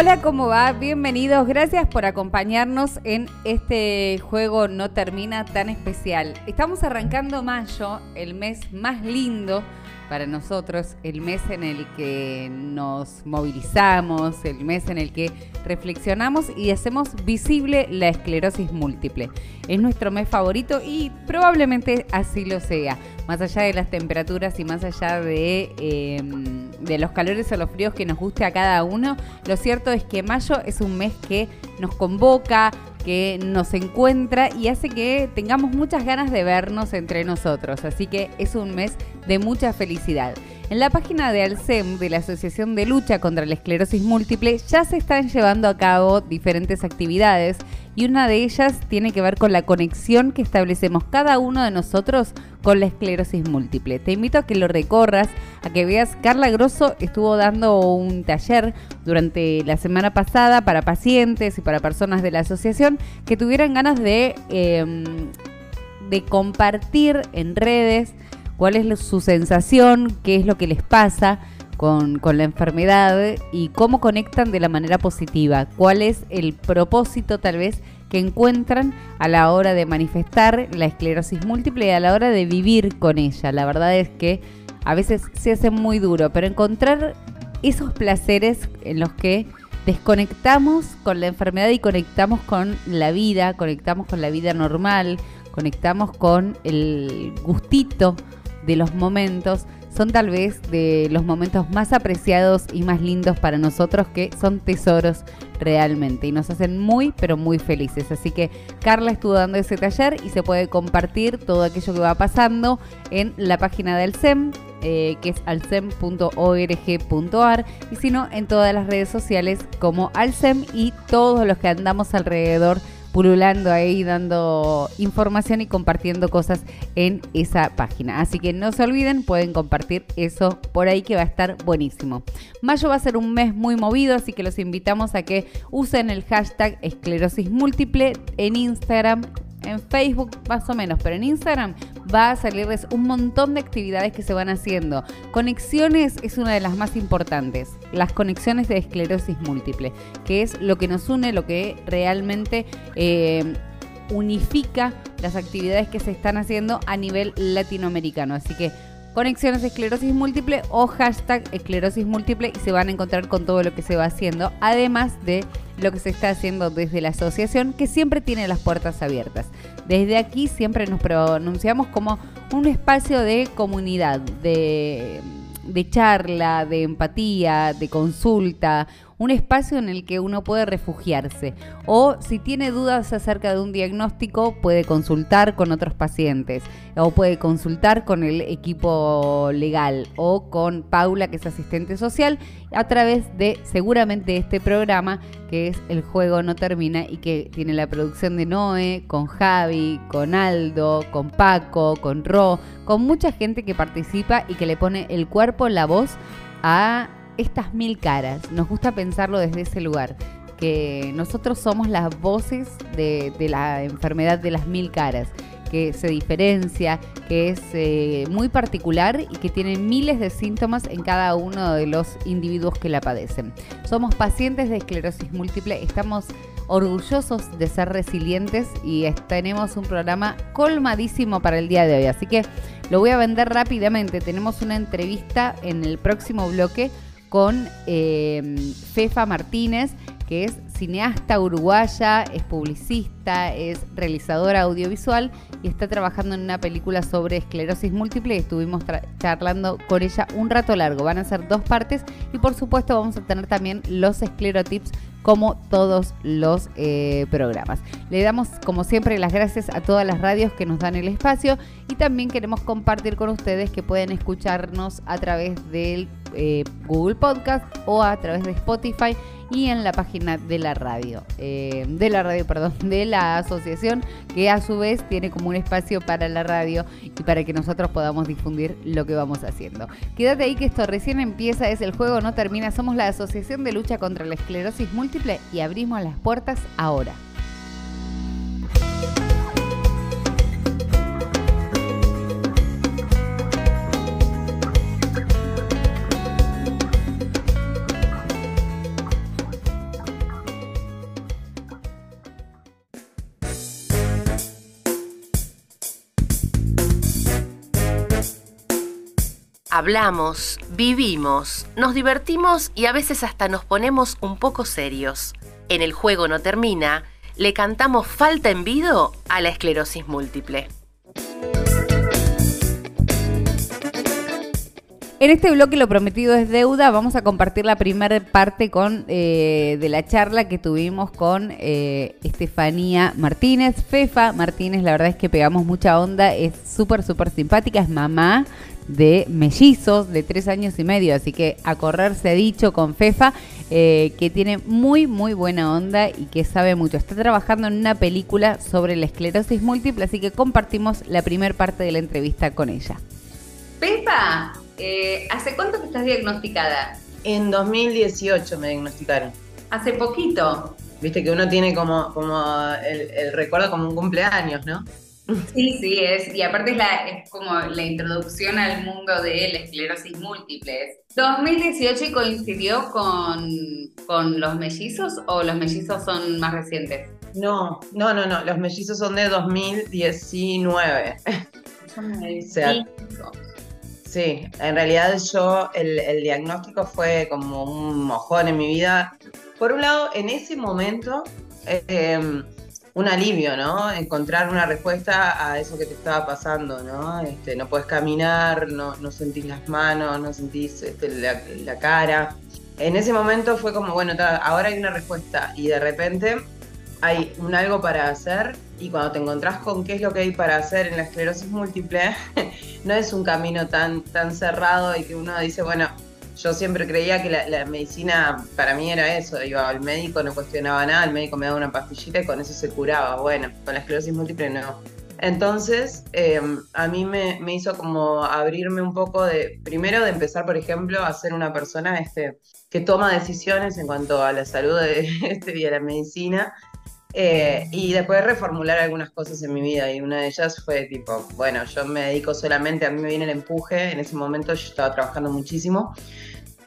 Hola, ¿cómo va? Bienvenidos, gracias por acompañarnos en este juego No Termina tan especial. Estamos arrancando mayo, el mes más lindo para nosotros, el mes en el que nos movilizamos, el mes en el que reflexionamos y hacemos visible la esclerosis múltiple. Es nuestro mes favorito y probablemente así lo sea, más allá de las temperaturas y más allá de, de los calores o los fríos que nos guste a cada uno, lo cierto es que mayo es un mes que nos convoca, que nos encuentra y hace que tengamos muchas ganas de vernos entre nosotros. Así que es un mes de mucha felicidad. En la página de Alcem, de la Asociación de Lucha contra la Esclerosis Múltiple, ya se están llevando a cabo diferentes actividades y una de ellas tiene que ver con la conexión que establecemos cada uno de nosotros con la esclerosis múltiple. Te invito a que lo recorras, a que veas, Carla Grosso estuvo dando un taller durante la semana pasada para pacientes y para personas de la asociación que tuvieran ganas de, eh, de compartir en redes cuál es su sensación, qué es lo que les pasa con, con, la enfermedad y cómo conectan de la manera positiva, cuál es el propósito tal vez que encuentran a la hora de manifestar la esclerosis múltiple y a la hora de vivir con ella. La verdad es que a veces se hace muy duro, pero encontrar esos placeres en los que desconectamos con la enfermedad y conectamos con la vida, conectamos con la vida normal, conectamos con el gustito de los momentos son tal vez de los momentos más apreciados y más lindos para nosotros que son tesoros realmente y nos hacen muy pero muy felices. Así que Carla estuvo dando ese taller y se puede compartir todo aquello que va pasando en la página del SEM, eh, que es alcem.org.ar y si no en todas las redes sociales como alcem y todos los que andamos alrededor pululando ahí, dando información y compartiendo cosas en esa página. Así que no se olviden, pueden compartir eso por ahí que va a estar buenísimo. Mayo va a ser un mes muy movido, así que los invitamos a que usen el hashtag esclerosis múltiple en Instagram en Facebook más o menos, pero en Instagram va a salirles un montón de actividades que se van haciendo. Conexiones es una de las más importantes, las conexiones de esclerosis múltiple, que es lo que nos une, lo que realmente eh, unifica las actividades que se están haciendo a nivel latinoamericano. Así que conexiones de esclerosis múltiple o hashtag esclerosis múltiple y se van a encontrar con todo lo que se va haciendo, además de lo que se está haciendo desde la asociación, que siempre tiene las puertas abiertas. Desde aquí siempre nos pronunciamos como un espacio de comunidad, de, de charla, de empatía, de consulta, un espacio en el que uno puede refugiarse. O si tiene dudas acerca de un diagnóstico, puede consultar con otros pacientes. O puede consultar con el equipo legal o con Paula, que es asistente social, a través de seguramente este programa que es El Juego No Termina y que tiene la producción de Noé, con Javi, con Aldo, con Paco, con Ro, con mucha gente que participa y que le pone el cuerpo, la voz a estas mil caras. Nos gusta pensarlo desde ese lugar, que nosotros somos las voces de, la enfermedad de las mil caras que se diferencia, que es eh, muy particular y que tiene miles de síntomas en cada uno de los individuos que la padecen. Somos pacientes de esclerosis múltiple, estamos orgullosos de ser resilientes y tenemos un programa colmadísimo para el día de hoy. Así que lo voy a vender rápidamente. Tenemos una entrevista en el próximo bloque con eh, Fefa Martínez, que es cineasta uruguaya, es publicista, es realizadora audiovisual y está trabajando en una película sobre esclerosis múltiple estuvimos charlando con ella un rato largo. Van a ser dos partes y por supuesto vamos a tener también los esclerotips como todos los eh, programas. Le damos como siempre las gracias a todas las radios que nos dan el espacio y también queremos compartir con ustedes que pueden escucharnos a través del eh, Google Podcast o a través de Spotify y en la página de la radio, eh, de la radio, perdón, de la asociación, que a su vez tiene como un espacio para la radio y para que nosotros podamos difundir lo que vamos haciendo. Quédate ahí que esto recién empieza, es el juego, no termina. Somos la Asociación de Lucha contra la Esclerosis Múltiple y abrimos las puertas ahora. Hablamos, vivimos, nos divertimos y a veces hasta nos ponemos un poco serios. En el juego no termina, le cantamos falta en vido a la esclerosis múltiple. En este bloque lo prometido es deuda. Vamos a compartir la primera parte con eh, de la charla que tuvimos con eh, Estefanía Martínez, Fefa Martínez. La verdad es que pegamos mucha onda. Es súper, súper simpática. Es mamá de mellizos de tres años y medio. Así que a correr se ha dicho con Fefa, eh, que tiene muy, muy buena onda y que sabe mucho. Está trabajando en una película sobre la esclerosis múltiple, así que compartimos la primera parte de la entrevista con ella. Fefa, eh, ¿hace cuánto que estás diagnosticada? En 2018 me diagnosticaron. Hace poquito. Viste que uno tiene como, como el recuerdo como un cumpleaños, ¿no? Sí, sí, es, y aparte es, la, es como la introducción al mundo de la esclerosis múltiple. 2018 coincidió con, con los mellizos o los mellizos son más recientes? No, no, no, no, los mellizos son de 2019. sí, en realidad yo, el, el diagnóstico fue como un mojón en mi vida. Por un lado, en ese momento... Eh, un alivio, ¿no? Encontrar una respuesta a eso que te estaba pasando, ¿no? Este, no puedes caminar, no, no sentís las manos, no sentís este, la, cara. En ese momento fue como, bueno, ahora hay una respuesta y de repente hay un algo para hacer y cuando te encontrás con qué es lo que hay para hacer en la esclerosis múltiple, no es un camino tan, tan cerrado y que uno dice, bueno, yo siempre creía que la, medicina para mí era eso, iba al médico, no cuestionaba nada, el médico me daba una pastillita y con eso se curaba. Bueno, con la esclerosis múltiple no. Entonces, em, a mí me, hizo como abrirme un poco de, primero de empezar, por ejemplo, a ser una persona este, que toma decisiones en cuanto a la salud de, este, y a la medicina, eh, y después reformular algunas cosas en mi vida y una de ellas fue tipo, bueno, yo me dedico solamente, a mí me viene el empuje, en ese momento yo estaba trabajando muchísimo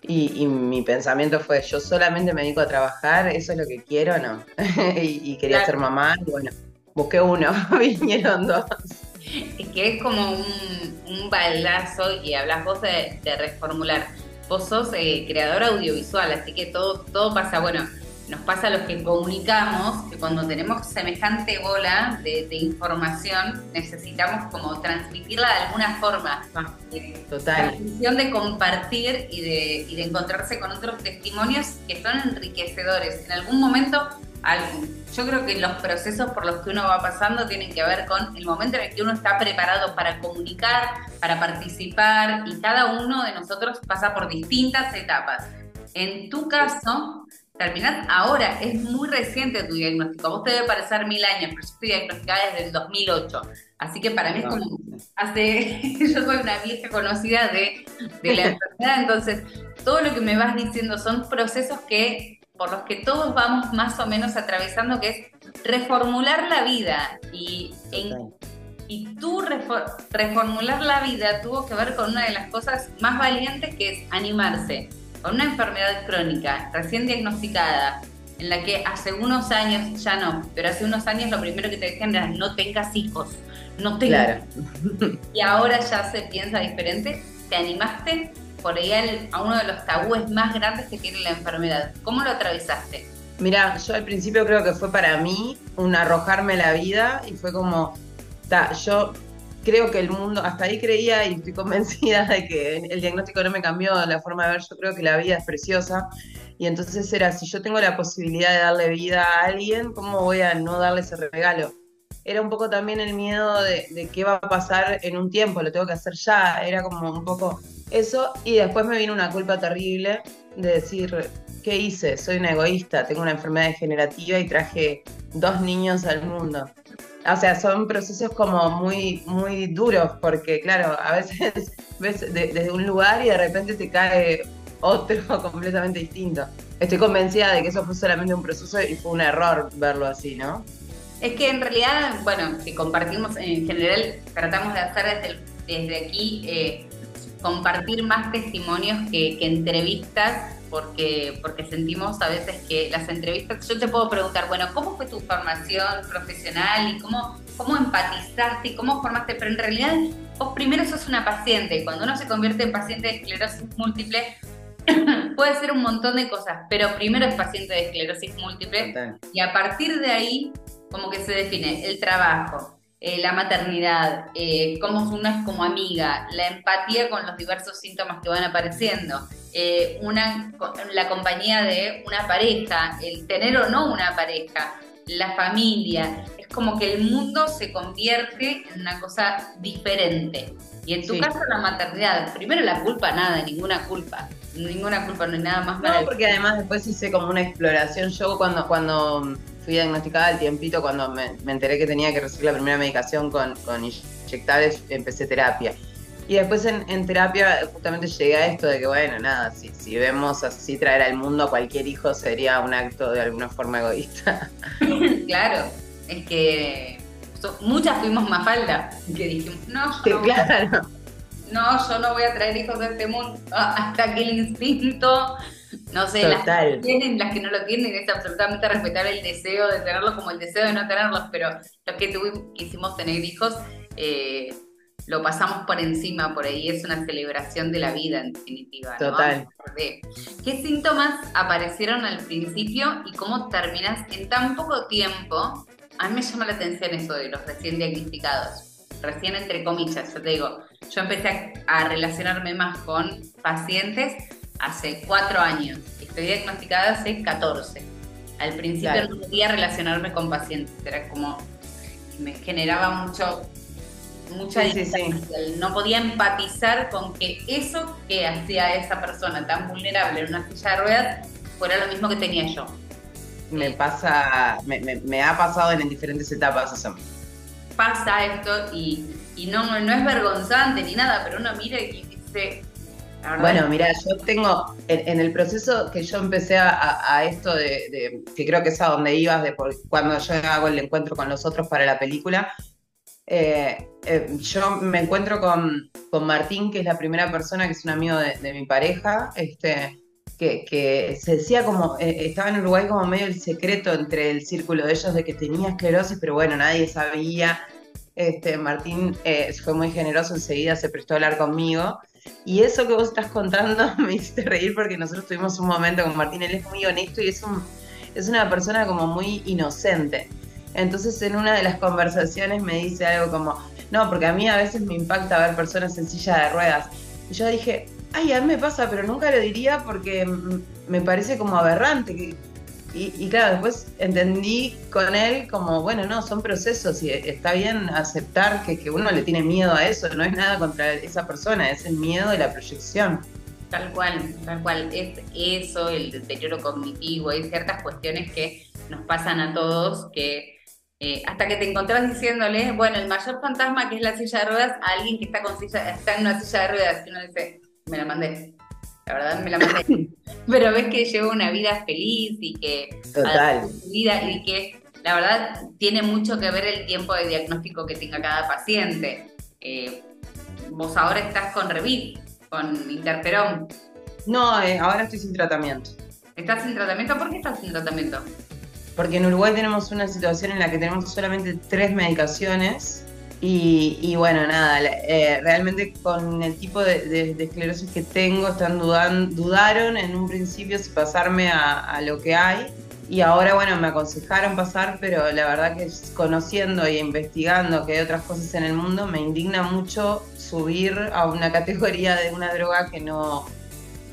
y, mi pensamiento fue, yo solamente me dedico a trabajar, eso es lo que quiero, ¿no? y, quería ser mamá, y bueno, busqué uno, vinieron dos. Es que es como un, un baldazo y hablas vos de, reformular. Vos sos eh, creador audiovisual, así que todo, todo pasa, bueno, nos pasa a los que comunicamos, que cuando tenemos semejante bola de, información, necesitamos como transmitirla de alguna forma. Total. La función de compartir y de, y de encontrarse con otros testimonios que son enriquecedores. En algún momento, yo creo que los procesos por los que uno va pasando tienen que ver con el momento en el que uno está preparado para comunicar, para participar, y cada uno de nosotros pasa por distintas etapas. En tu caso, terminás ahora, es muy reciente tu diagnóstico. A vos te debe parecer mil años, pero yo estoy diagnosticada desde el 2008. Así que para mí es como, hace, yo soy una vieja conocida de, de la enfermedad, entonces todo lo que me vas diciendo son procesos que, por los que todos vamos más o menos atravesando, que es reformular la vida. Y, y tú reformular la vida tuvo que ver con una de las cosas más valientes que es animarse con una enfermedad crónica recién diagnosticada, en la que hace unos años, ya no, pero hace unos años lo primero que te decían era no tengas hijos, no tengas. Claro. Y ahora ya se piensa diferente. ¿Te animaste por ahí a uno de los tabúes más grandes que tiene la enfermedad? ¿Cómo lo atravesaste? Mira, yo al principio creo que fue para mí un arrojarme la vida y fue como, ta, yo creo que el mundo, hasta ahí creía y estoy convencida de que el diagnóstico no me cambió la forma de ver, yo creo que la vida es preciosa y entonces era, si yo tengo la posibilidad de darle vida a alguien, ¿cómo voy a no darle ese regalo? Era un poco también el miedo de, de qué va a pasar en un tiempo, lo tengo que hacer ya, era como un poco eso y después me vino una culpa terrible de decir, ¿qué hice? Soy una egoísta, tengo una enfermedad degenerativa y traje dos niños al mundo. O sea, son procesos como muy, muy duros porque, claro, a veces ves de- desde un lugar y de repente te cae otro completamente distinto. Estoy convencida de que eso fue solamente un proceso y fue un error verlo así, ¿no? Es que en realidad, bueno, que compartimos, en general tratamos de hacer desde, desde aquí, eh, compartir más testimonios que, que entrevistas, porque, porque sentimos a veces que las entrevistas, yo te puedo preguntar, bueno, ¿cómo fue tu formación profesional y cómo, cómo empatizaste y cómo formaste? Pero en realidad vos primero sos una paciente y cuando uno se convierte en paciente de esclerosis múltiple, puede ser un montón de cosas, pero primero es paciente de esclerosis múltiple y a partir de ahí, como que se define el trabajo, eh, la maternidad, eh, cómo uno es como amiga, la empatía con los diversos síntomas que van apareciendo, eh, una, la compañía de una pareja, el tener o no una pareja, la familia. Es como que el mundo se convierte en una cosa diferente. Y en tu Sí. caso la maternidad, primero la culpa, nada, ninguna culpa. Ninguna culpa, no hay nada más No, maravilloso. porque además después hice como una exploración. Yo cuando, cuando fui diagnosticada al tiempito, cuando me, me enteré que tenía que recibir la primera medicación con, con inyectables, empecé terapia. Y después en, en terapia justamente llegué a esto de que, bueno, nada, si, si vemos así traer al mundo a cualquier hijo sería un acto de alguna forma egoísta. Claro, es que so- muchas fuimos más falta que dijimos, no, no, claro, no, yo no voy a traer hijos de este mundo hasta que el instinto, no sé, las que tienen, las que no lo tienen, es absolutamente respetar el deseo de tenerlos como el deseo de no tenerlos, pero los que tuvimos, quisimos tener hijos, eh, lo pasamos por encima, por ahí es una celebración de la vida en definitiva. ¿no? Total. ¿Qué síntomas aparecieron al principio y cómo terminas en tan poco tiempo? A mí me llama la atención eso de los recién diagnosticados. Recién entre comillas, yo te digo, yo empecé a relacionarme más con pacientes hace cuatro años. Estoy diagnosticada hace 14. Al principio Claro. no podía relacionarme con pacientes, era como, me generaba mucho, mucha Sí, sí, sí. distancia. No podía empatizar con que eso que hacía esa persona tan vulnerable en una silla de ruedas fuera lo mismo que tenía yo. me pasa, me, me- me ha pasado en diferentes etapas eso. Pasa esto y, y no, no es vergonzante ni nada, pero uno mira y dice, Bueno, mira, yo tengo, en, en el proceso que yo empecé a, esto de, de- que creo que es a donde ibas, de por- cuando yo hago el encuentro con los otros para la película, eh, eh, yo me encuentro con, con Martín, que es la primera persona, que es un amigo de, de mi pareja, este, que, que se decía como, eh, estaba en Uruguay como medio el secreto entre el círculo de ellos de que tenía esclerosis, pero bueno, nadie sabía. Este, Martín fue muy generoso, enseguida se prestó a hablar conmigo. Y eso que vos estás contando me hiciste reír porque nosotros tuvimos un momento con Martín, él es muy honesto y es, un, una persona como muy inocente. Entonces en una de las conversaciones me dice algo como, no, porque a mí a veces me impacta ver personas en silla de ruedas. Y yo dije, ay, a mí me pasa, pero nunca lo diría porque me parece como aberrante. que- Y, y claro, después entendí con él como, bueno, no, son procesos y está bien aceptar que, que uno le tiene miedo a eso, no es nada contra esa persona, es el miedo de la proyección. Tal cual, tal cual. Es eso, el deterioro cognitivo, hay ciertas cuestiones que nos pasan a todos que eh, hasta que te encontrás diciéndole, bueno, el mayor fantasma que es la silla de ruedas a alguien que está, con silla, está en una silla de ruedas, y uno dice, me la mandé. La verdad me la mandé. Pero ves que lleva una vida feliz y que Total. vida y que la verdad tiene mucho que ver el tiempo de diagnóstico que tenga cada paciente. Eh, vos ahora estás con Revit, con Interferón. No, eh, ahora estoy sin tratamiento. ¿Estás sin tratamiento? ¿Por qué estás sin tratamiento? Porque en Uruguay tenemos una situación en la que tenemos solamente tres medicaciones y, y bueno, nada, eh, realmente con el tipo de, esclerosis que tengo, están dudan, dudaron en un principio si pasarme a, lo que hay Y ahora, bueno, me aconsejaron pasar, pero la verdad que conociendo e investigando que hay otras cosas en el mundo, me indigna mucho subir a una categoría de una droga que no,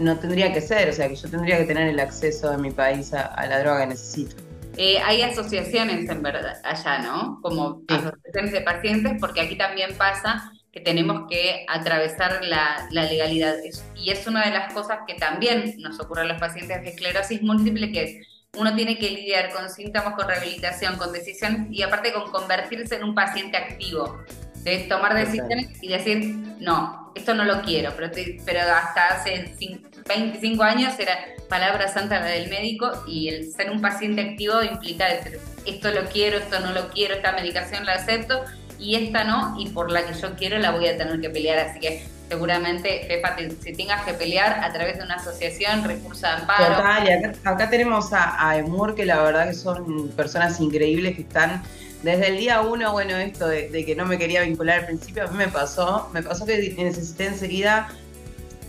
no tendría que ser, o sea, que yo tendría que tener el acceso en mi país a la droga que necesito. Eh, hay asociaciones en verdad allá, ¿no? Como Sí. asociaciones de pacientes, porque aquí también pasa que tenemos que atravesar la, la legalidad. Es- y es una de las cosas que también nos ocurre a los pacientes de esclerosis múltiple, que es uno tiene que lidiar con síntomas, con rehabilitación, con decisiones y aparte con convertirse en un paciente activo. De tomar decisiones y decir, no, esto no lo quiero, pero, te- pero hasta hace cin- 25 años era palabra santa la del médico y el ser un paciente activo implica decir, esto lo quiero, esto no lo quiero, esta medicación la acepto y esta no, y por la que yo quiero la voy a tener que pelear. Así que seguramente, Fefa, te- si tengas que pelear a través de una asociación, recurso de amparo. Total, acá, acá tenemos a, a Emur, que la verdad que son personas increíbles que están desde el día uno, bueno, esto de, que no me quería vincular al principio, a mí me pasó, me pasó que necesité enseguida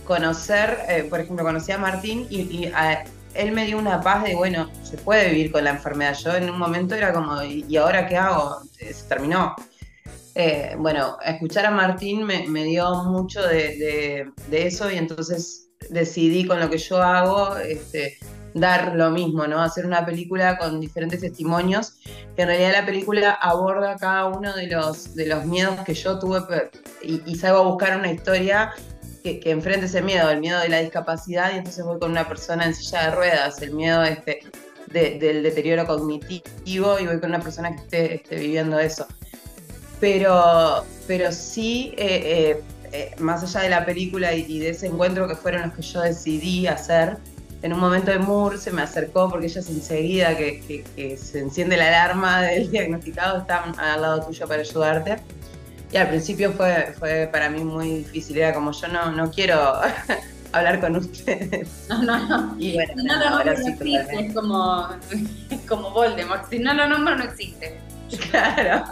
conocer, eh, por ejemplo, conocí a Martín y, él me dio una paz de, bueno, se puede vivir con la enfermedad. Yo en un momento era como, ¿y, ahora qué hago? Eh, Se terminó. Eh, bueno, escuchar a Martín me, dio mucho de, de- de eso y entonces decidí con lo que yo hago este, dar lo mismo, ¿no? Hacer una película con diferentes testimonios, que en realidad la película aborda cada uno de los, de los miedos que yo tuve y, salgo a buscar una historia que, que enfrente ese miedo, el miedo de la discapacidad y entonces voy con una persona en silla de ruedas, el miedo este, de- del deterioro cognitivo y voy con una persona que esté, esté viviendo eso pero, pero sí, eh, eh, eh, más allá de la película y de ese encuentro que fueron los que yo decidí hacer, en un momento de Moore se me acercó porque ella es enseguida que, que- que se enciende la alarma del diagnosticado, está al lado tuyo para ayudarte. Y al principio fue, fue para mí muy difícil, era como yo no, no quiero hablar con ustedes. No, no, no. Y bueno, Si no lo nombro no existe, es como, es como Voldemort. Si no lo nombro no existe. Claro.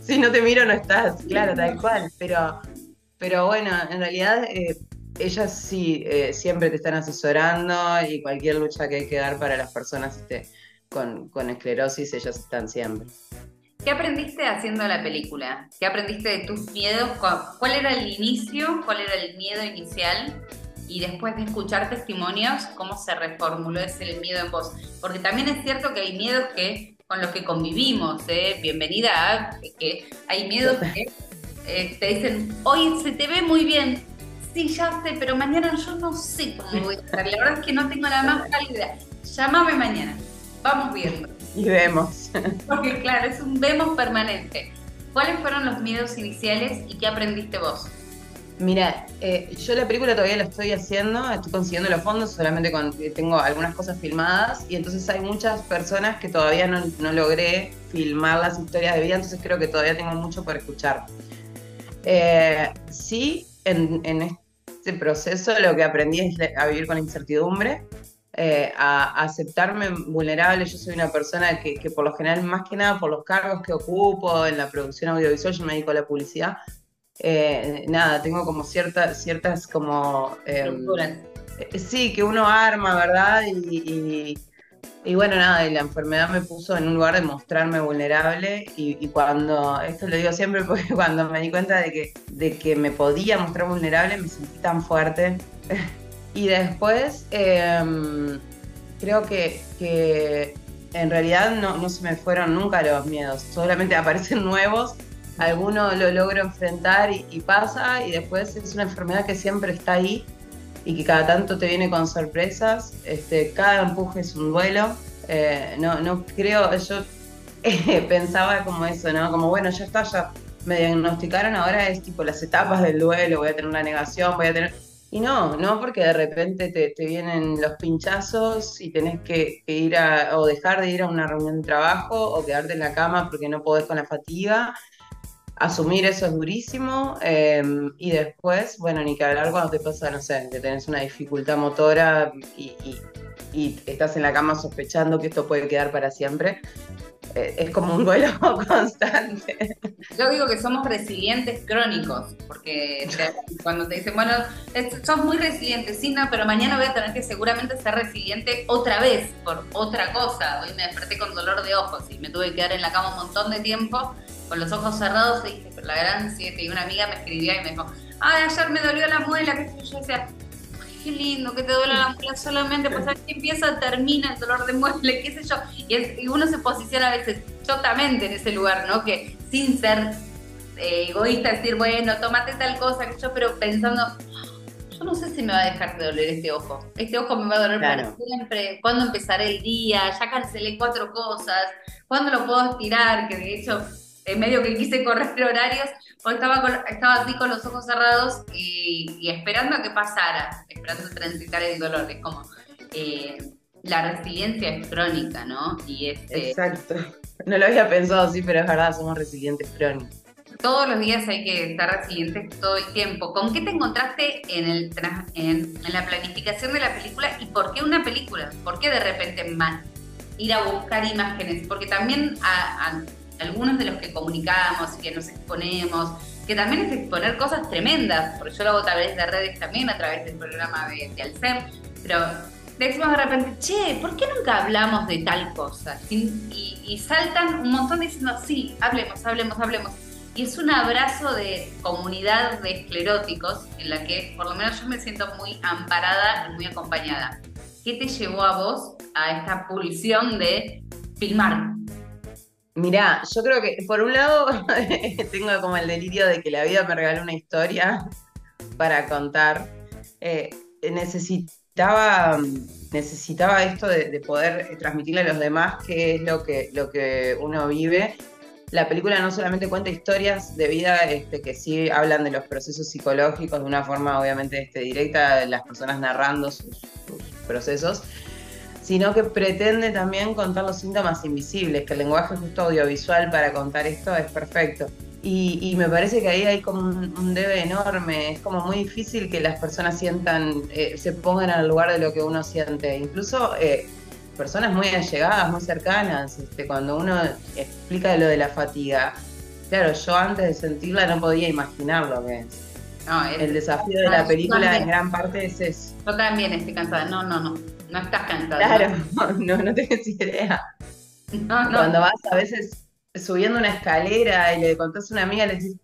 Si no te miro no estás, claro, tal cual. Pero, pero bueno, en realidad eh, ellas sí eh, siempre te están asesorando y cualquier lucha que hay que dar para las personas este, con, con esclerosis, ellas están siempre. ¿Qué aprendiste haciendo la película? ¿Qué aprendiste de tus miedos? ¿Cu- ¿Cuál era el inicio? ¿Cuál era el miedo inicial? Y después de escuchar testimonios, ¿cómo se reformuló ese miedo en vos? Porque también es cierto que hay miedos que con los que convivimos, ¿eh? Bienvenida a que hay miedos que eh, te dicen, hoy se te ve muy bien. Sí, ya sé, pero mañana yo no sé cómo voy a estar. La verdad es que no tengo la más pálida idea. Llámame mañana. Vamos viendo. Y vemos. Porque claro, es un vemos permanente. ¿Cuáles fueron los miedos iniciales y qué aprendiste vos? Mira, eh, yo la película todavía la estoy haciendo, estoy consiguiendo los fondos, solamente con, eh, tengo algunas cosas filmadas y entonces hay muchas personas que todavía no, no logré filmar las historias de vida, entonces creo que todavía tengo mucho por escuchar. Eh, sí, en, en este proceso lo que aprendí es a vivir con incertidumbre, eh, a, a aceptarme vulnerable. Yo soy una persona que, que por lo general, más que nada por los cargos que ocupo en la producción audiovisual, yo me dedico a la publicidad, eh, nada, tengo como ciertas, ciertas como... em, eh, Sí, que uno arma, ¿verdad? Y, y- y bueno, nada, y la enfermedad me puso en un lugar de mostrarme vulnerable y, y cuando, esto lo digo siempre porque cuando me di cuenta de que, de que me podía mostrar vulnerable me sentí tan fuerte. y después em, creo que, que en realidad no, no se me fueron nunca los miedos, solamente aparecen nuevos. Alguno lo logro enfrentar y, y pasa y después es una enfermedad que siempre está ahí y que cada tanto te viene con sorpresas. Este, cada empuje es un duelo. Eh, no, no creo, yo pensaba como eso, ¿no? Como bueno, ya está, ya me diagnosticaron, ahora es tipo las etapas del duelo, voy a tener una negación, voy a tener... Y no, no, porque de repente te, te vienen los pinchazos y tenés que, que ir a, o dejar de ir a una reunión de trabajo, o quedarte en la cama porque no podés con la fatiga. Asumir eso es durísimo. eh, y después, bueno, ni que hablar cuando te pasa, no sé, que tenés una dificultad motora y estás en la cama sospechando que esto puede quedar para siempre. Eh, es como un duelo constante. Yo digo que somos resilientes crónicos, porque cuando te dicen, bueno, sos muy resiliente, sí, no, pero mañana voy a tener que seguramente ser resiliente otra vez por otra cosa. Hoy me desperté con dolor de ojos y me tuve que quedar en la cama un montón de tiempo con los ojos cerrados y dije, la gran siete. Y una amiga me escribía y me dijo, ay, ayer me dolió la muela, que yo decía, "Ay, qué lindo que te duele la muela solamente, pues aquí empieza, termina el dolor de muela, qué sé yo. Y, es- y uno se posiciona a veces chotamente en ese lugar, ¿no? Que sin ser eh, egoísta, decir, bueno, tomate tal cosa, que yo, pero pensando, yo no sé si me va a dejar de doler este ojo. Este ojo me va a doler Claro. para siempre. ¿Cuándo empezaré el día? Ya cancelé cuatro cosas. ¿Cuándo lo puedo estirar? Que de hecho, en medio que quise correr horarios, porque estaba, con- estaba así con los ojos cerrados y, y esperando a que pasara, esperando transitar el dolor. Es como, eh, la resiliencia es crónica, ¿no? Y este, Exacto. No lo había pensado así, pero es verdad, somos resilientes crónicos. todos los días hay que estar resilientes todo el tiempo. ¿Con qué te encontraste en, el, en, en la planificación de la película y por qué una película? ¿Por qué de repente ma- ir a buscar imágenes? Porque también a, a algunos de los que comunicamos, que nos exponemos, que también es exponer cosas tremendas, porque yo lo hago a través de redes también, a través del programa de, de Alcem, pero decimos de repente, che, ¿por qué nunca hablamos de tal cosa? Y, y- y saltan un montón diciendo, sí, hablemos, hablemos, hablemos. Y es un abrazo de comunidad de escleróticos en la que por lo menos yo me siento muy amparada y muy acompañada. ¿Qué te llevó a vos a esta pulsión de filmar? Mirá, yo creo que por un lado tengo como el delirio de que la vida me regaló una historia para contar. Eh, necesitaba, necesitaba esto de, de poder transmitirle a los demás qué es lo que, lo que uno vive. La película no solamente cuenta historias de vida este, que sí hablan de los procesos psicológicos de una forma obviamente este, directa, las personas narrando sus procesos, sino que pretende también contar los síntomas invisibles, que el lenguaje justo audiovisual para contar esto es perfecto. Y, y me parece que ahí hay como un, un debe enorme, es como muy difícil que las personas sientan, eh, se pongan al lugar de lo que uno siente, incluso eh, personas muy allegadas, muy cercanas, este, cuando uno explica lo de la fatiga, claro, yo antes de sentirla no podía imaginar lo que es. No, es- El desafío de la película en gran parte es eso. yo también estoy cansada. No, no, no. No estás cansada. Claro, no, no tenés idea. No, no. Cuando vas a veces subiendo una escalera y le contás a una amiga, le decís,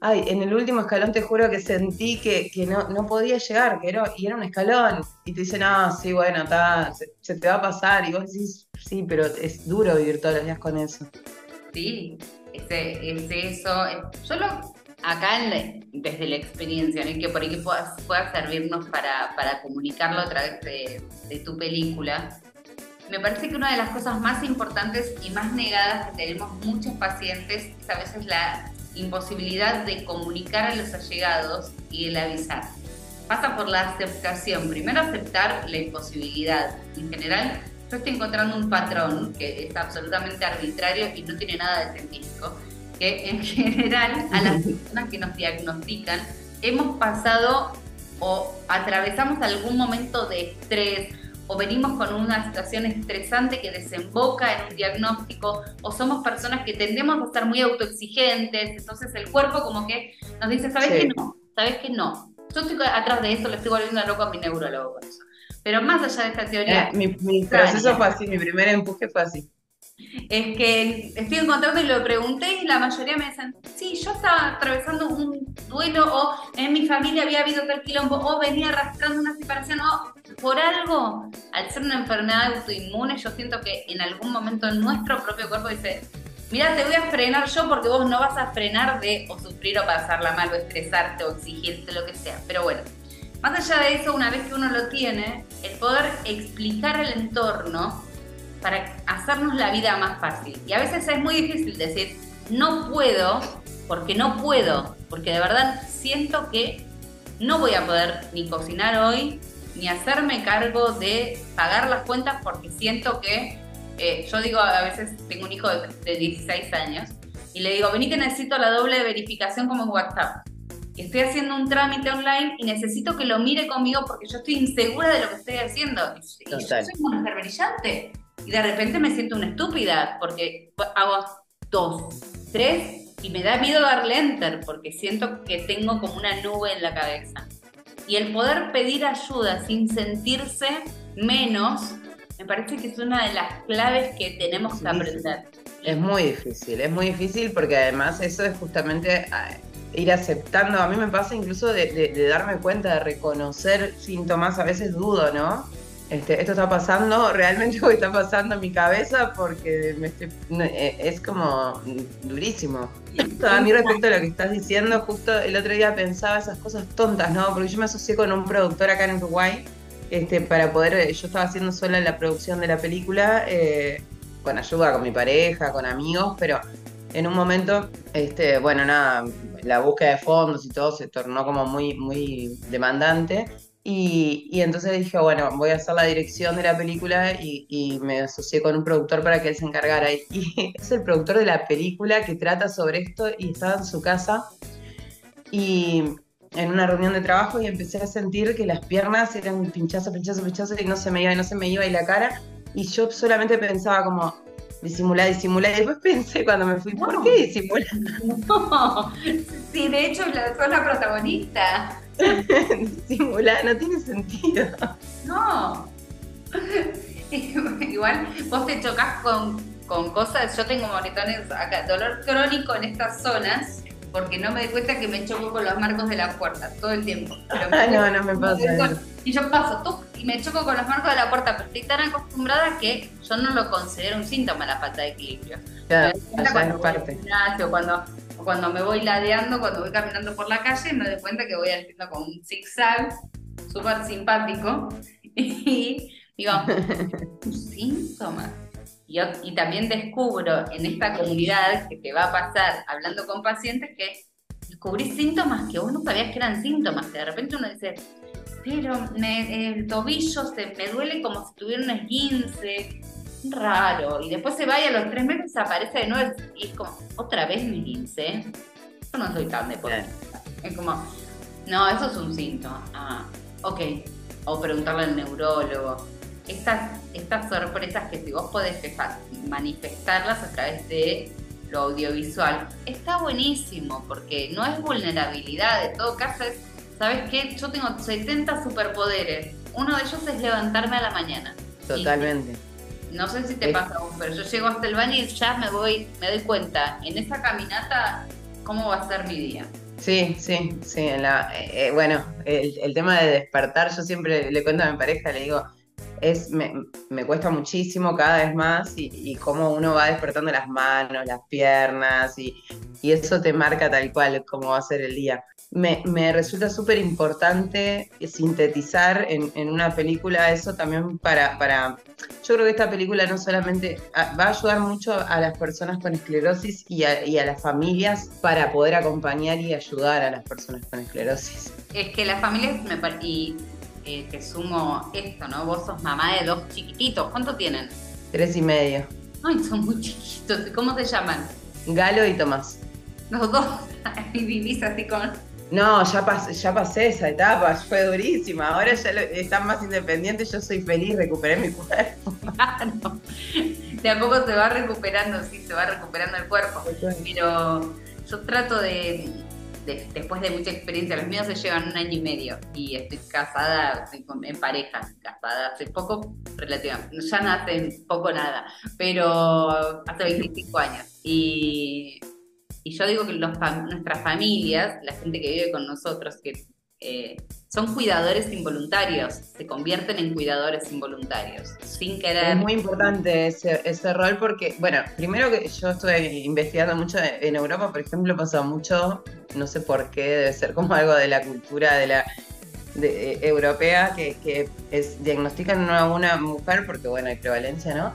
ay, en el último escalón te juro que sentí que, que no, no podía llegar, que era, y era un escalón. Y te dicen, ah, sí, bueno, está, se, se te va a pasar. Y vos decís, sí, pero es duro vivir todos los días con eso. Sí, ese, es eso. Yo lo, acá en desde la experiencia, ¿no? Que por ahí pueda, pueda servirnos para, para comunicarlo a través de, de tu película, me parece que una de las cosas más importantes y más negadas que tenemos muchos pacientes es a veces la imposibilidad de comunicar a los allegados y el avisar. Pasa por la aceptación. Primero aceptar la imposibilidad. En general, yo estoy encontrando un patrón que es absolutamente arbitrario y no tiene nada de científico, que en general a las personas que nos diagnostican hemos pasado o atravesamos algún momento de estrés o venimos con una situación estresante que desemboca en un diagnóstico o somos personas que tendemos a ser muy autoexigentes, entonces el cuerpo como que nos dice, ¿sabes Sí. que no? ¿Sabes que no? Yo estoy atrás de eso, le estoy volviendo loco a mi neurólogo con eso. Pero más allá de esta teoría, Eh, mi, mi proceso fue así, mi primer empuje fue así. Es que estoy encontrando y lo pregunté y la mayoría me dicen, sí, yo estaba atravesando un duelo o en mi familia había habido tal quilombo o venía arrastrando una separación o por algo, al ser una enfermedad autoinmune, yo siento que en algún momento nuestro propio cuerpo dice, mira, te voy a frenar yo porque vos no vas a frenar de o sufrir o pasarla mal o estresarte o exigirte lo que sea. Pero bueno, más allá de eso, una vez que uno lo tiene, el poder explicar al entorno para hacernos la vida más fácil. Y a veces es muy difícil decir, no puedo, porque no puedo, porque de verdad siento que no voy a poder ni cocinar hoy, ni hacerme cargo de pagar las cuentas, porque siento que, eh, yo digo, a veces tengo un hijo de, de 16 años, y le digo, vení que necesito la doble verificación como en WhatsApp. Estoy haciendo un trámite online y necesito que lo mire conmigo porque yo estoy insegura de lo que estoy haciendo. Y yo soy una mujer brillante. Y de repente me siento una estúpida porque hago dos, tres y me da miedo darle enter porque siento que tengo como una nube en la cabeza. Y el poder pedir ayuda sin sentirse menos, me parece que es una de las claves que tenemos que aprender. Es muy difícil, es muy difícil porque además eso es justamente ah, ir aceptando. A mí me pasa incluso de, de- de darme cuenta, de reconocer síntomas. A veces dudo, ¿no? Este, esto está pasando, realmente que está pasando en mi cabeza porque me estoy- eh, es como durísimo. A mí respecto a lo que estás diciendo, justo el otro día pensaba esas cosas tontas, ¿no? Porque yo me asocié con un productor acá en Uruguay este, para poder, eh, yo estaba haciendo sola la producción de la película, eh, con ayuda con mi pareja, con amigos, pero en un momento, este, bueno, nada, la búsqueda de fondos y todo se tornó como muy, muy demandante. Y, y entonces dije, bueno, voy a hacer la dirección de la película y, y me asocié con un productor para que él se encargara. Y, es el productor de la película que trata sobre esto y estaba en su casa y en una reunión de trabajo y empecé a sentir que las piernas eran pinchazo, pinchazo, pinchazo y no se me iba y no se me iba y la cara. Y yo solamente pensaba como, disimular, disimular. Y después pensé cuando me fui, ¿por qué disimular? No, sí, de hecho la- sos la protagonista. disimular no tiene sentido. No. Igual vos te chocas con, con cosas, yo tengo moretones acá, dolor crónico en estas zonas, porque no me di cuenta que me choco con los marcos de la puerta todo el tiempo. Pero Ah, no, no me pasa. Y yo paso tú y me choco con los marcos de la puerta, pero estoy tan acostumbrada que yo no lo considero un síntoma la falta de equilibrio. Ya, ya cuando es parte. gimnasio, cuando, cuando me voy ladeando, cuando voy caminando por la calle, me doy cuenta que voy haciendo como un zigzag súper simpático. Y digo, un síntoma. Y, también descubro en esta comunidad que te va a pasar hablando con pacientes que descubrí síntomas que vos no sabías que eran síntomas, que de repente uno dice, pero el tobillo se me duele como si tuviera un esguince, raro, y después se va y a los tres meses aparece de nuevo y es como, otra vez me esguince, yo no soy tan deportista, es como, no, eso es un síntoma, ah, ok, o preguntarle al neurólogo, estas, estas sorpresas que si vos podés manifestarlas a través de lo audiovisual, está buenísimo porque no es vulnerabilidad, en todo caso es, ¿sabes qué? Yo tengo 70 superpoderes, uno de ellos es levantarme a la mañana. Totalmente. No sé si te Es- pasa a vos, pero yo llego hasta el baño y ya me voy, me doy cuenta, en esa caminata, cómo va a ser mi día. Sí, sí, sí. en la- eh, eh, bueno, el, el tema de despertar, yo siempre le cuento a mi pareja, le digo, es, me, me cuesta muchísimo cada vez más y, y cómo uno va despertando las manos, las piernas y, y eso te marca tal cual cómo va a ser el día. Me, me resulta súper importante sintetizar en, en una película eso también para, para... Yo creo que esta película no solamente ah, va a ayudar mucho a las personas con esclerosis y a, y a las familias para poder acompañar y ayudar a las personas con esclerosis. Es que las familias, me y eh, te sumo esto, ¿no? Vos sos mamá de dos chiquititos, ¿cuánto tienen? Tres y medio. Ay, son muy chiquitos, ¿y ¿cómo se llaman? Galo y Tomás. Los dos, y vivís así con... No, ya, pas- ya pasé esa etapa, fue durísima. Ahora ya lo- están más independientes, yo soy feliz, recuperé mi cuerpo. Claro. De a poco se va recuperando, sí, se va recuperando el cuerpo. Pero yo trato de, de- después de mucha experiencia, los míos se llevan un año y medio y estoy casada en pareja, casada hace poco, relativamente, ya no hace poco nada, pero hace 25 años. Y, y yo digo que nuestras familias, la gente que vive con nosotros, que eh, son cuidadores involuntarios, se convierten en cuidadores involuntarios, sin querer. Es muy importante ese, rol porque, bueno, primero que yo estuve investigando mucho en Europa, por ejemplo, pasa mucho, no sé por qué, debe ser como algo de la cultura de la eh, europea, que, que diagnostican a una mujer, porque bueno, hay prevalencia, ¿no?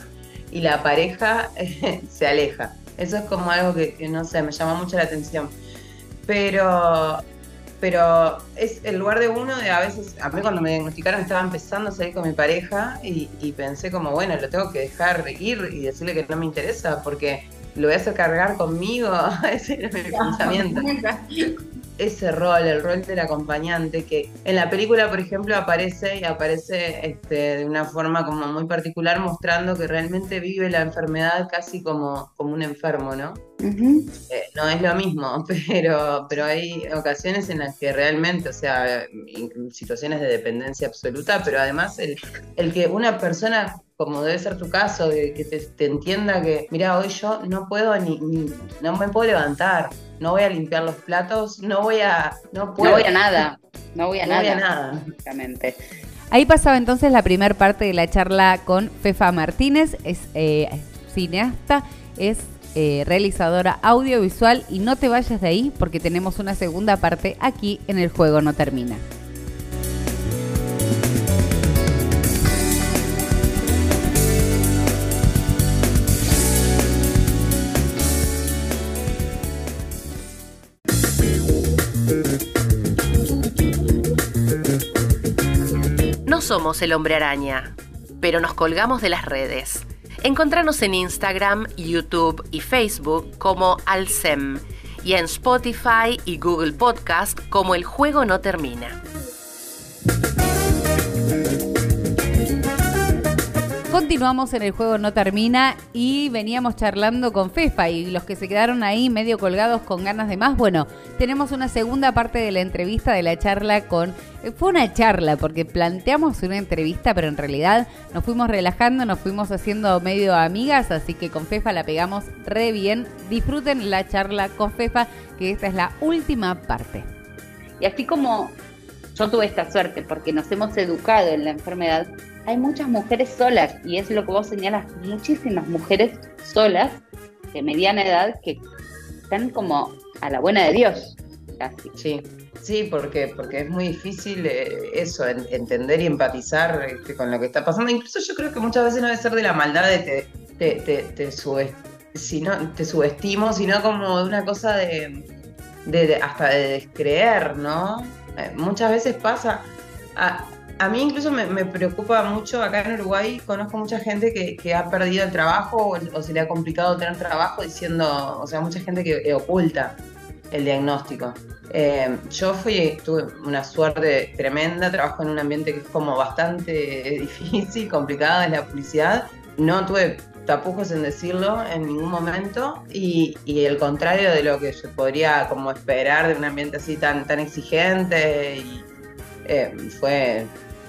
Y la pareja se aleja. Eso es como algo que, que, no sé, me llama mucho la atención. Pero pero es el lugar de uno de a veces, a mí cuando me diagnosticaron estaba empezando a salir con mi pareja y, y pensé como, bueno, lo tengo que dejar ir y decirle que no me interesa porque lo voy a hacer cargar conmigo, ese era mi pensamiento. Ese rol, el rol del acompañante, que en la película, por ejemplo, aparece y aparece este, de una forma como muy particular, mostrando que realmente vive la enfermedad casi como, como un enfermo, ¿no? Eh, no es lo mismo, pero, pero hay ocasiones en las que realmente, o sea, situaciones de dependencia absoluta, pero además el, el que una persona como debe ser tu caso, que te, te entienda que, mira, hoy yo no puedo ni, ni- no me puedo levantar, no voy a limpiar los platos, no voy a, no puedo, No voy a nada. No voy a no nada. voy a nada. Exactamente. Ahí pasaba entonces la primera parte de la charla con Fefa Martínez, es eh, cineasta, es eh, realizadora audiovisual y no te vayas de ahí porque tenemos una segunda parte aquí en El Juego No Termina. Somos el hombre araña, pero nos colgamos de las redes. Encontranos en Instagram, YouTube y Facebook como Alcem y en Spotify y Google Podcast como El Juego No Termina. Continuamos en el juego no termina y veníamos charlando con Fefa y los que se quedaron ahí medio colgados con ganas de más, bueno, tenemos una segunda parte de la entrevista de la charla con eh, fue una charla porque planteamos una entrevista, pero en realidad nos fuimos relajando, nos fuimos haciendo medio amigas, así que con Fefa la pegamos re bien. Disfruten la charla con Fefa, que esta es la última parte. Y así como yo tuve esta suerte porque nos hemos educado en la enfermedad, hay muchas mujeres solas y es lo que vos señalas, muchísimas mujeres solas de mediana edad que están como a la buena de Dios, casi. Sí, sí, porque, porque es muy difícil eh, eso, en- entender y empatizar este, con lo que está pasando. Incluso yo creo que muchas veces no debe ser de la maldad de te, te, te, te subes- si no, te subestimo, sino como de una cosa de, de- hasta de descreer, ¿no? Eh, muchas veces pasa. A, a mí incluso me, preocupa mucho, acá en Uruguay conozco mucha gente que, ha perdido el trabajo o, se le ha complicado tener trabajo diciendo, o sea, mucha gente que eh, oculta el diagnóstico. Eh, yo fui, tuve una suerte tremenda, trabajo en un ambiente que es como bastante difícil, complicado, es la publicidad. No tuve tapujos en decirlo en ningún momento y, y el contrario de lo que yo podría como esperar de un ambiente así tan, tan exigente y eh, fue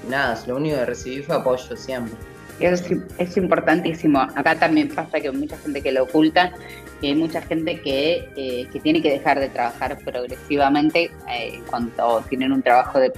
nada, lo único que recibí fue apoyo siempre. Es, es importantísimo. Acá también pasa que hay mucha gente que lo oculta y hay mucha gente que, eh, que tiene que dejar de trabajar progresivamente eh, cuando tienen un trabajo de,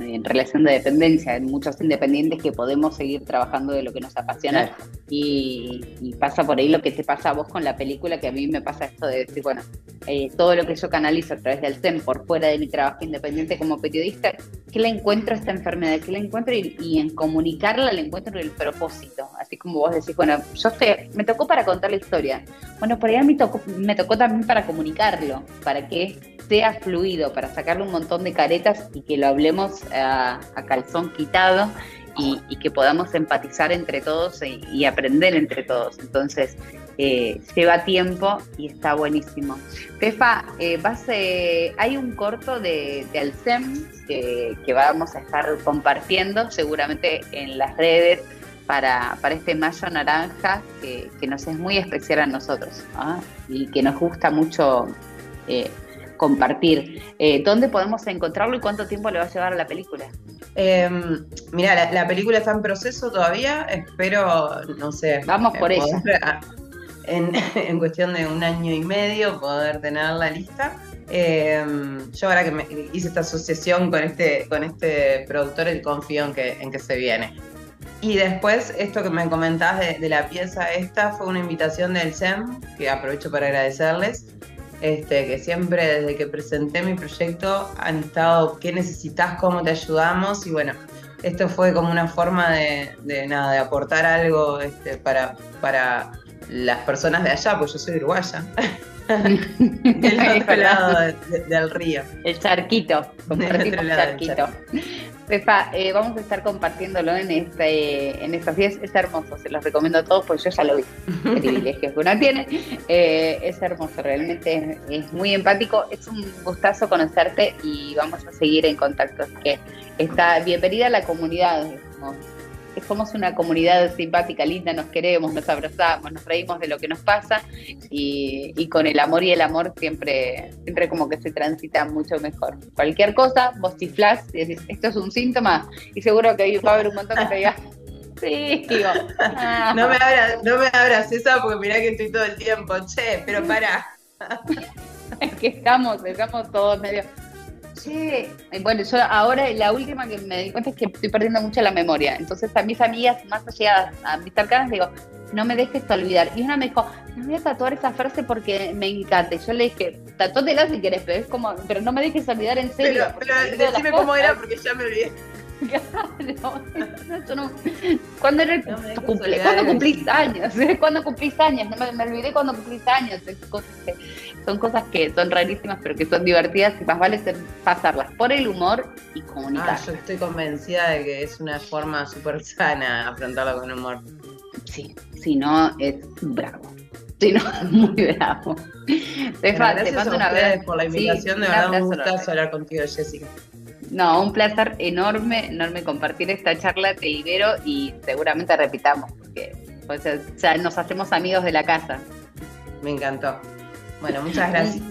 en relación de dependencia. Hay muchos independientes que podemos seguir trabajando de lo que nos apasiona Claro. y, y pasa por ahí lo que te pasa a vos con la película, que a mí me pasa esto de decir, bueno, eh, todo lo que yo canalizo a través del SEM por fuera de mi trabajo independiente como periodista, ¿qué le encuentro a esta enfermedad? ¿Qué le encuentro? Y, y en comunicarla le encuentro el propósito. Así como vos decís, bueno, yo sé, me tocó para contar la historia. Bueno, por ahí a mí tocó- me tocó también para comunicarlo, para que sea fluido, para sacarle un montón de caretas y que lo hablemos a, a calzón quitado y, que podamos empatizar entre todos y, aprender entre todos. Entonces, eh, lleva tiempo y está buenísimo. Pefa, eh, vas, eh, hay un corto de, de Alcem que, que vamos a estar compartiendo seguramente en las redes para, para este mayo naranja que, que nos es muy especial a nosotros ¿ah? y que nos gusta mucho eh, compartir. Eh, ¿Dónde podemos encontrarlo y cuánto tiempo le va a llevar a la película? Eh, mira, la, la película está en proceso todavía, espero, no sé. Vamos por eh, ella. poder, ah, En, en cuestión de un año y medio poder tenerla lista. Eh, yo ahora que me hice esta asociación con este, con este productor, y confío en que, en que se viene. Y después, esto que me comentás de, de la pieza esta, fue una invitación del SEM, que aprovecho para agradecerles, este, que siempre desde que presenté mi proyecto han estado, ¿qué necesitas? ¿Cómo te ayudamos? Y bueno, esto fue como una forma de, de nada, de aportar algo este, para, para las personas de allá, pues yo soy uruguaya, del otro lado de- de- del río. El charquito, compartimos del charquito. Pepa, eh, vamos a estar compartiéndolo en este, en estos días. Es hermoso, se los recomiendo a todos, porque yo ya lo vi. El privilegio que uno tiene. Eh, es hermoso, realmente es, es muy empático. Es un gustazo conocerte y vamos a seguir en contacto. Así que está bienvenida a la comunidad. Somos una comunidad simpática, linda, nos queremos, nos abrazamos, nos reímos de lo que nos pasa y, y con el amor y el amor siempre, siempre como que se transita mucho mejor. Cualquier cosa, vos chiflás y decís, esto es un síntoma y seguro que va a haber un montón que te diga, sí, digo, ah. No me abras, no me abras esa porque mirá que estoy todo el tiempo, che, pero para. Es que estamos, estamos todos medio. Che, eh, bueno, yo ahora la última que me di cuenta es que estoy perdiendo mucho la memoria. Entonces a mis amigas más allegadas, a mis cercanas, digo, no me dejes olvidar. Y una me dijo, me voy a tatuar esa frase porque me encanta. Y yo le dije, tatúatela si querés, pero es como, pero no me dejes olvidar en serio. Pero, pero decime cómo era porque ya me olvidé. Claro, yo no- ¿Cuándo era el No me cumple? ¿Cuándo cumplís años? ¿Cuándo cumplís años? No me, me olvidé cuando cumplís años. Cosas que- son cosas que son rarísimas, pero que son divertidas y más vale ser- pasarlas por el humor y comunicar. Ah, yo estoy convencida de que es una forma súper sana afrontarlo con humor. Sí, si no, es bravo. Si no, es muy bravo. Te gracias mando a un ustedes abrazo. por la Sí, invitación, de un verdad un gustazo hablar contigo, Jessica. No, un placer enorme, enorme compartir esta charla, te libero y seguramente repitamos, porque o sea, ya nos hacemos amigos de la casa. Me encantó. Bueno, muchas gracias.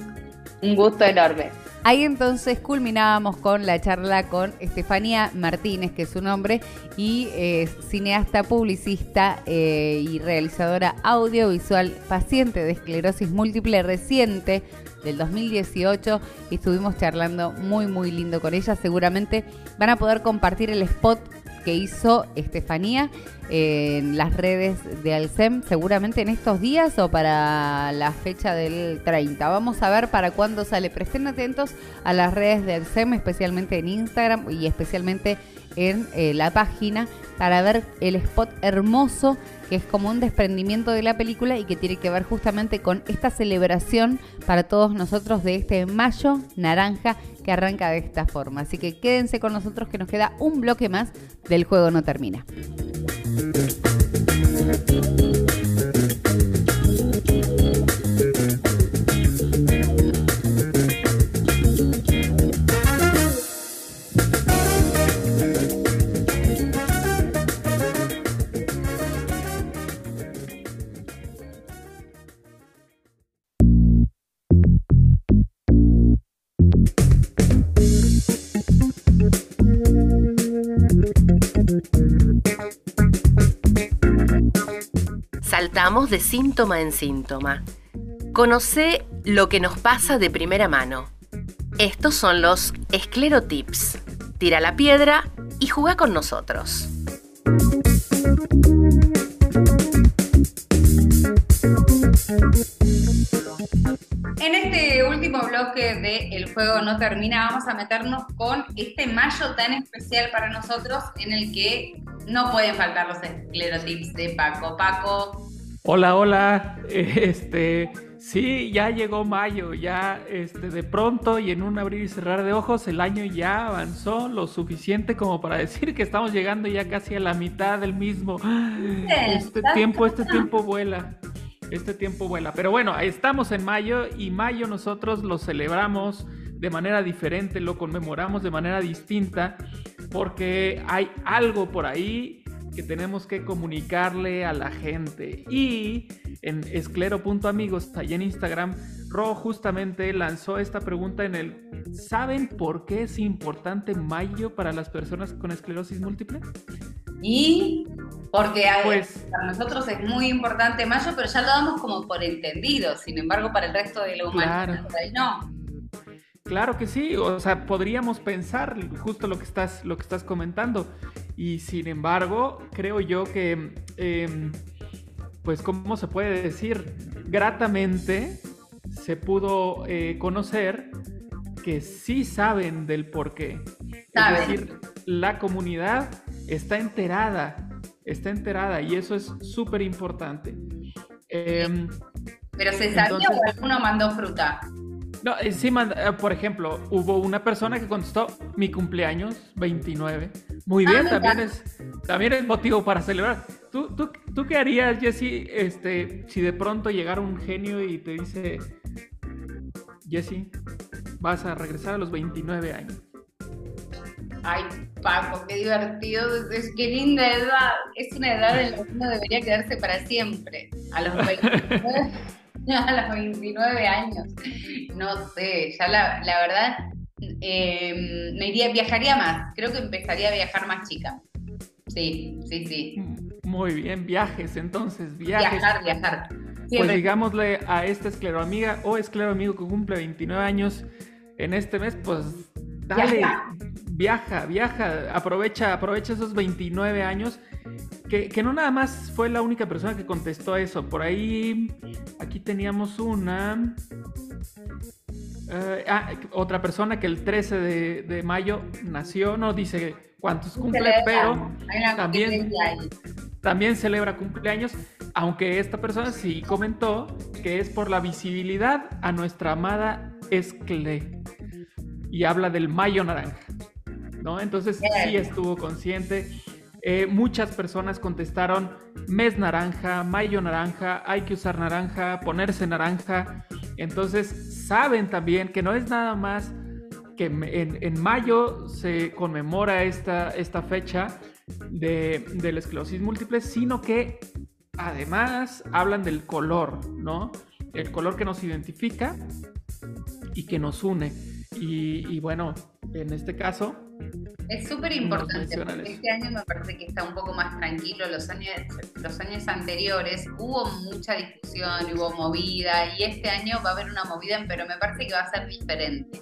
Un gusto enorme. Ahí entonces culminábamos con la charla con Estefanía Martínez, que es su nombre, y es cineasta, publicista eh, y realizadora audiovisual, paciente de esclerosis múltiple reciente del 2018 y estuvimos charlando muy muy lindo con ella. Seguramente van a poder compartir el spot que hizo Estefanía en las redes de Alcem, seguramente en estos días o para la fecha del 30. Vamos a ver para cuándo sale. Presten atentos a las redes de Alcem, especialmente en Instagram y especialmente en eh, la página, para ver el spot hermoso que es como un desprendimiento de la película y que tiene que ver justamente con esta celebración para todos nosotros de este mayo naranja que arranca de esta forma. Así que quédense con nosotros que nos queda un bloque más del juego no termina. De síntoma en síntoma. Conoce lo que nos pasa de primera mano. Estos son los esclerotips. Tira la piedra y juega con nosotros. En este último bloque de El Juego No Termina, vamos a meternos con este mayo tan especial para nosotros en el que no pueden faltar los esclerotips de Paco. Paco, Hola, hola. Este, sí, ya llegó mayo, ya este de pronto y en un abrir y cerrar de ojos el año ya avanzó lo suficiente como para decir que estamos llegando ya casi a la mitad del mismo. Este tiempo, este tiempo vuela. Este tiempo vuela. Pero bueno, estamos en mayo y mayo nosotros lo celebramos de manera diferente, lo conmemoramos de manera distinta porque hay algo por ahí que tenemos que comunicarle a la gente. Y en esclero.amigos, allá en Instagram, Ro justamente lanzó esta pregunta en el ¿Saben por qué es importante mayo para las personas con esclerosis múltiple? y porque a- Pues para nosotros es muy importante mayo, pero ya lo damos como por entendido. Sin embargo, para el resto de la humanidad, Claro. no. Claro que sí, o sea, podríamos pensar justo lo que estás, lo que estás comentando. Y sin embargo, creo yo que, em, pues, ¿cómo se puede decir? Gratamente se pudo eh, conocer que sí saben del por qué. Saben. Es decir, la comunidad está enterada, está enterada y eso es súper importante. Em, Pero se sabía Entonces- o alguno mandó fruta. No, encima, eh, por ejemplo, hubo una persona que contestó mi cumpleaños 29. Muy Ah, bien, también es, también es motivo para celebrar. ¿Tú, tú, tú qué harías, Jessy, este, si de pronto llegara un genio y te dice, Jessy, vas a regresar a los 29 años? Ay, Paco, qué divertido. Es, qué linda edad. Es una edad en la que uno debería quedarse para siempre. A los 29, a los 29 años. No sé, ya la, la verdad, eh, me iría, viajaría más. Creo que empezaría a viajar más chica. Sí, sí, sí. Muy bien, viajes, entonces, viajes. Viajar, viajar. Pues digámosle a esta escleroamiga o escleroamigo que cumple 29 años en este mes, pues dale, Viaja. viaja, viaja, aprovecha, aprovecha esos 29 años. Que, que no nada más fue la única persona que contestó a eso. Por ahí, aquí teníamos una. Eh, ah, otra persona que el 13 de, de mayo nació, no dice cuántos cumple, pero también- también celebra cumpleaños, aunque esta persona sí comentó que es por la visibilidad a nuestra amada Escle. Y habla del mayo naranja, ¿no? Entonces sí estuvo consciente. Eh, muchas personas contestaron mes naranja, mayo naranja, hay que usar naranja, ponerse naranja. Entonces saben también que no es nada más que en mayo se conmemora esta, esta fecha de, de la esclerosis múltiple, sino que además hablan del color, ¿no? El color que nos identifica y que nos une. Y, y bueno, en este caso, Es súper importante este año me parece que está un poco más tranquilo. Los años, los años anteriores hubo mucha discusión, hubo movida y este año va a haber una movida, pero me parece que va a ser diferente.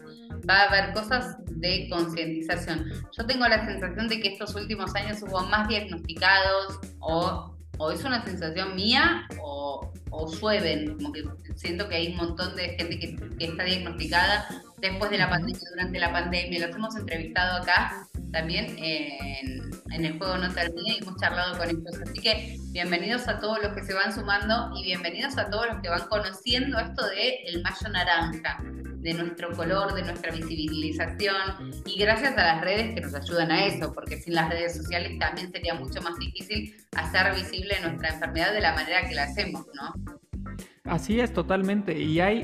Va a haber cosas de concientización. Yo tengo la sensación de que estos últimos años hubo más diagnosticados o, o es una sensación mía o, o llueven, como que siento que hay un montón de gente que, que está diagnosticada después de la pandemia, durante la pandemia. Los hemos entrevistado acá también en, en el juego No Termina y hemos charlado con ellos. Así que bienvenidos a todos los que se van sumando y bienvenidos a todos los que van conociendo esto de el mayo naranja, de nuestro color, de nuestra visibilización y gracias a las redes que nos ayudan a eso, porque sin las redes sociales también sería mucho más difícil hacer visible nuestra enfermedad de la manera que la hacemos, ¿no? Así es, totalmente. Y hay,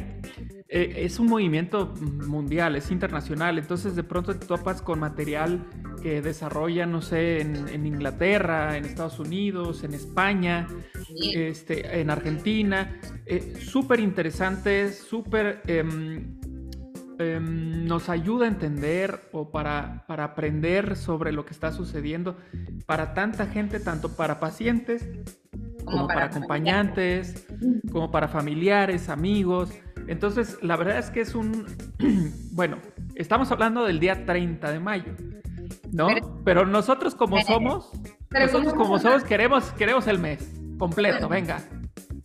eh, es un movimiento mundial, es internacional. Entonces de pronto te topas con material que desarrollan, no sé, en, en Inglaterra, en Estados Unidos, en España, este, en Argentina. Eh, súper interesante, súper... em, em, nos ayuda a entender o para, para aprender sobre lo que está sucediendo para tanta gente, tanto para pacientes como, para, acompañantes, como para familiares, amigos. Entonces, la verdad es que es un... bueno, estamos hablando del día 30 de mayo, ¿no? Pero- Pero nosotros como Pero- somos, pero nosotros como- somos queremos, queremos el mes completo, venga.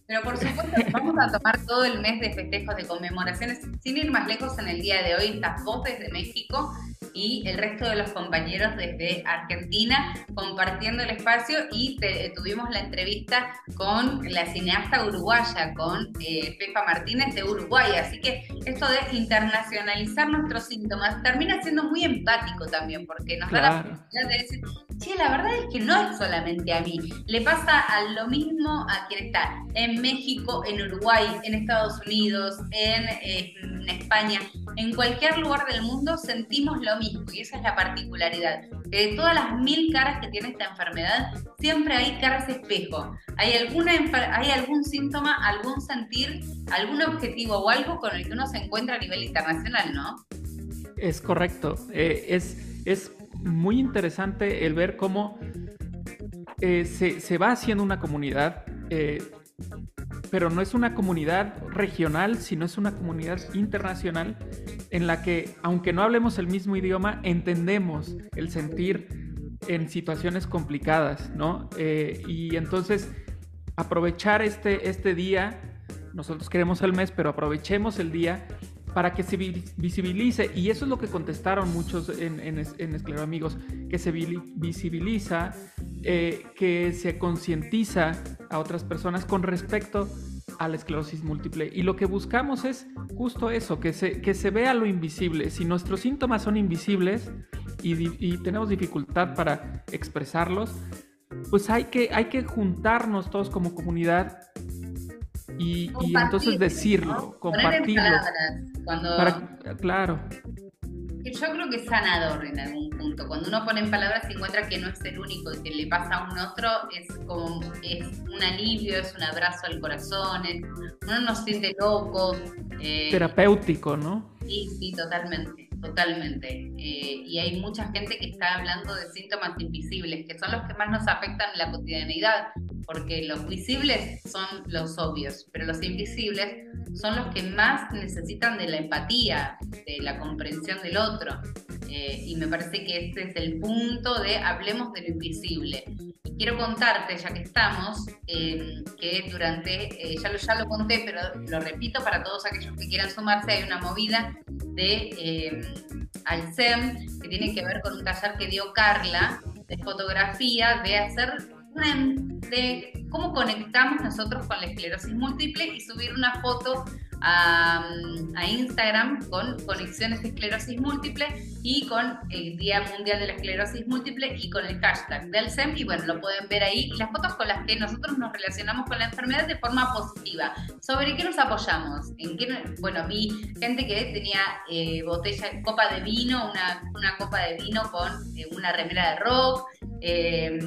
Pero por supuesto que vamos a tomar todo el mes de festejos, de conmemoraciones, sin ir más lejos en el día de hoy, estas voces de México y el resto de los compañeros desde Argentina compartiendo el espacio y te- tuvimos la entrevista con la cineasta uruguaya, con eh, Pepa Martínez de Uruguay. Así que esto de internacionalizar nuestros síntomas termina siendo muy empático también, porque nos da la Claro. posibilidad de decir, che, la verdad es que no es solamente a mí, le pasa a lo mismo a quien está en México, en Uruguay, en Estados Unidos, en, eh, en España, en cualquier lugar del mundo sentimos lo mismo y esa es la particularidad. De todas las mil caras que tiene esta enfermedad, siempre hay caras espejo. Hay, alguna, hay algún síntoma, algún sentir, algún objetivo o algo con el que uno se encuentra a nivel internacional, ¿no? Es correcto. Eh, es, es muy interesante el ver cómo eh, se, se va haciendo una comunidad, eh, pero no es una comunidad regional, sino es una comunidad internacional en la que, aunque no hablemos el mismo idioma, entendemos el sentir en situaciones complicadas, ¿no? Eh, y entonces, aprovechar este, este día, nosotros queremos el mes, pero aprovechemos el día para que se vi- visibilice, y eso es lo que contestaron muchos en, en, es- en Escleroamigos, que se visibiliza, eh, que se concientiza a otras personas con respecto a la esclerosis múltiple. Y lo que buscamos es justo eso, que se, que se vea lo invisible. Si nuestros síntomas son invisibles y, tenemos dificultad para expresarlos, pues hay que, hay que juntarnos todos como comunidad y, y entonces decirlo, compartirlo. Cuando, Para, claro, yo creo que es sanador en algún punto. Cuando uno pone en palabras y encuentra que no es el único y que le pasa a un otro, es como es un alivio, es un abrazo al corazón, es- uno no se siente loco. eh, terapéutico, ¿no? Sí, sí, totalmente, totalmente. Eh, y hay mucha gente que está hablando de síntomas invisibles, que son los que más nos afectan en la cotidianidad, porque los visibles son los obvios, pero los invisibles son los que más necesitan de la empatía, de la comprensión del otro. Eh, y me parece que este es el punto de hablemos de lo invisible. Y quiero contarte, ya que estamos, eh, que durante, eh, ya, lo, ya lo conté, pero lo repito para todos aquellos que quieran sumarse, hay una movida de Alcem que tiene que ver con un taller que dio Carla de fotografía, de hacer una, de cómo conectamos nosotros con la esclerosis múltiple y subir una foto a, Instagram con conexiones de esclerosis múltiple y con el Día Mundial de la Esclerosis Múltiple y con el hashtag del SEM. Y bueno, lo pueden ver ahí. Las fotos con las que nosotros nos relacionamos con la enfermedad de forma positiva. ¿Sobre qué nos apoyamos? ¿En qué, no- bueno, vi gente que tenía eh, botella, copa de vino, una, una copa de vino con eh, una remera de rock. eh,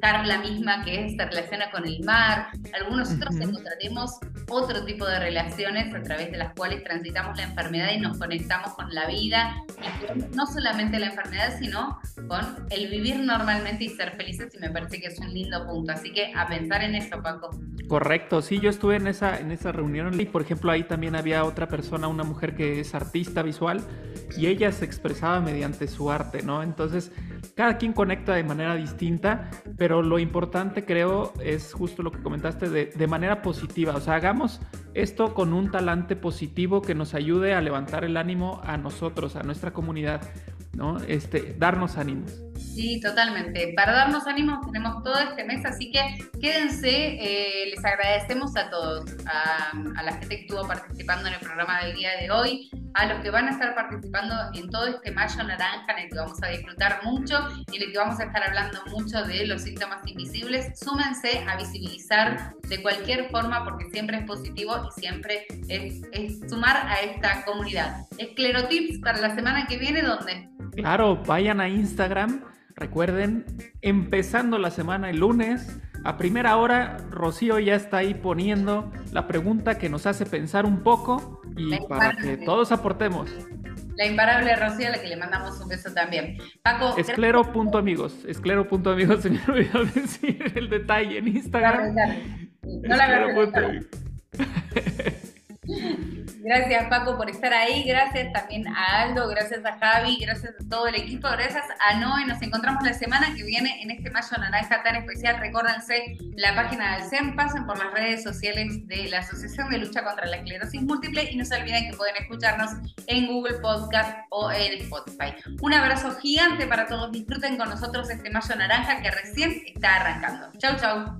Carla misma que se relaciona con el mar. Algunos otros Ujú. encontraremos otro tipo de relaciones a través de las cuales transitamos la enfermedad y nos conectamos con la vida y con no solamente la enfermedad, sino con el vivir normalmente y ser felices y me parece que es un lindo punto. Así que a pensar en eso, Paco. Correcto, sí, yo estuve en esa, en esa reunión y por ejemplo ahí también había otra persona, una mujer que es artista visual y ella se expresaba mediante su arte, ¿no? Entonces, cada quien conecta de manera distinta, pero lo importante creo es justo lo que comentaste de, de manera positiva, o sea, hagamos esto con un talante positivo que nos ayude a levantar el ánimo a nosotros, a nuestra comunidad, ¿no? Este, darnos ánimos. Sí, totalmente. Para darnos ánimos tenemos todo este mes, así que quédense. eh, les agradecemos a todos, a, a la gente que estuvo participando en el programa del día de hoy, a los que van a estar participando en todo este mayo naranja en el que vamos a disfrutar mucho y en el que vamos a estar hablando mucho de los síntomas invisibles. Súmense a visibilizar de cualquier forma porque siempre es positivo y siempre es, es sumar a esta comunidad. Esclerotips para la semana que viene, ¿dónde? Claro, vayan a Instagram. Recuerden, empezando la semana el lunes, a primera hora, Rocío ya está ahí poniendo la pregunta que nos hace pensar un poco y para que todos aportemos. La imparable Rocío, a la que le mandamos un beso también. Paco, Esclero.amigos, esclero.amigos, se me olvidó decir el detalle en Instagram. No la agarré. Esclero.amigos. Gracias Paco por estar ahí, gracias también a Aldo, gracias a Javi, gracias a todo el equipo, gracias a Noé. Nos encontramos la semana que viene en este Mayo Naranja tan especial. Recuérdense la página del CEM, pasen por las redes sociales de la Asociación de Lucha contra la Esclerosis Múltiple y no se olviden que pueden escucharnos en Google Podcast o en Spotify. Un abrazo gigante para todos, disfruten con nosotros este Mayo Naranja que recién está arrancando. Chau, chau.